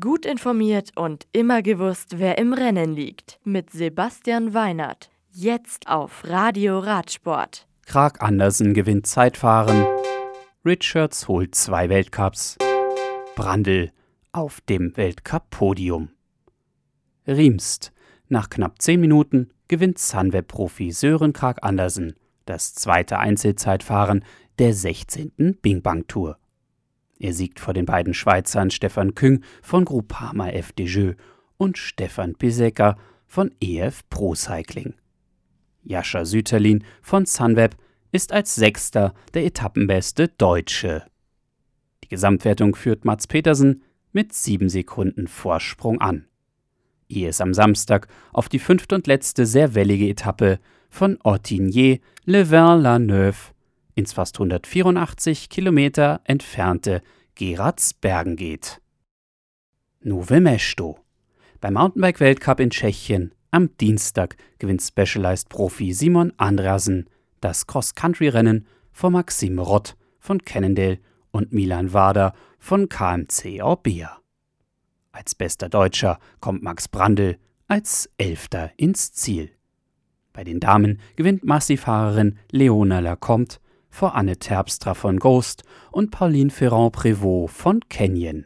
Gut informiert und immer gewusst, wer im Rennen liegt. Mit Sebastian Weinert. Jetzt auf Radio Radsport. Krag Andersen gewinnt Zeitfahren. Richards holt zwei Weltcups. Brandl auf dem Weltcup-Podium. Riemst. Nach knapp zehn Minuten gewinnt Sunweb-Profi Sören Krag Andersen das zweite Einzelzeitfahren der 16. Bing Bang Tour. Er siegt vor den beiden Schweizern Stefan Küng von Groupama FDJ und Stefan Pisecker von EF Pro Cycling. Jascha Süterlin von Sunweb ist als Sechster der Etappenbeste Deutsche. Die Gesamtwertung führt Mats Petersen mit sieben Sekunden Vorsprung an. Ehe es am Samstag auf die fünfte und letzte sehr wellige Etappe von Ortigny-le-Vin-la-Neuve ins fast 184 Kilometer entfernte Geratsbergen geht. Nove Mesto. Beim Mountainbike-Weltcup in Tschechien am Dienstag gewinnt Specialized-Profi Simon Andreasen das Cross-Country-Rennen vor Maxim Rott von Cannondale und Milan Wader von KMC Orbea. Als bester Deutscher kommt Max Brandl als Elfter ins Ziel. Bei den Damen gewinnt Massifahrerin Leona Lacombe vor Anne Terpstra von Ghost und Pauline Ferrand-Prévot von Canyon.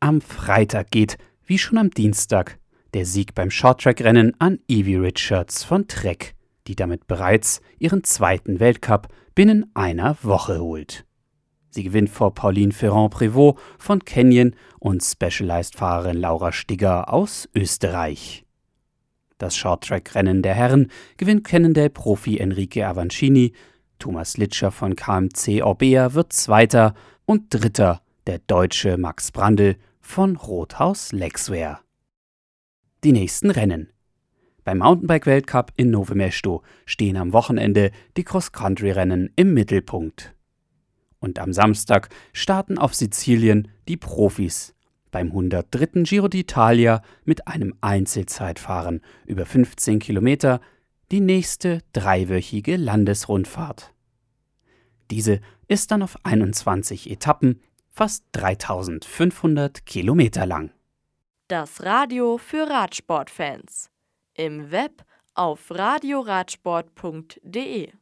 Am Freitag geht, wie schon am Dienstag, der Sieg beim Shorttrack-Rennen an Evie Richards von Trek, die damit bereits ihren zweiten Weltcup binnen einer Woche holt. Sie gewinnt vor Pauline Ferrand-Prévot von Canyon und Specialized-Fahrerin Laura Stigger aus Österreich. Das Shorttrack-Rennen der Herren gewinnt Cannondale-Profi Enrique Avancini Thomas Litscher von KMC Orbea wird Zweiter und Dritter der Deutsche Max Brandl von Rothaus Lexware. Die nächsten Rennen. Beim Mountainbike-Weltcup in Nove Mesto stehen am Wochenende die Cross-Country-Rennen im Mittelpunkt. Und am Samstag starten auf Sizilien die Profis beim 103. Giro d'Italia mit einem Einzelzeitfahren über 15 Kilometer die nächste dreiwöchige Landesrundfahrt. Diese ist dann auf 21 Etappen fast 3500 Kilometer lang. Das Radio für Radsportfans. Im Web auf radioradsport.de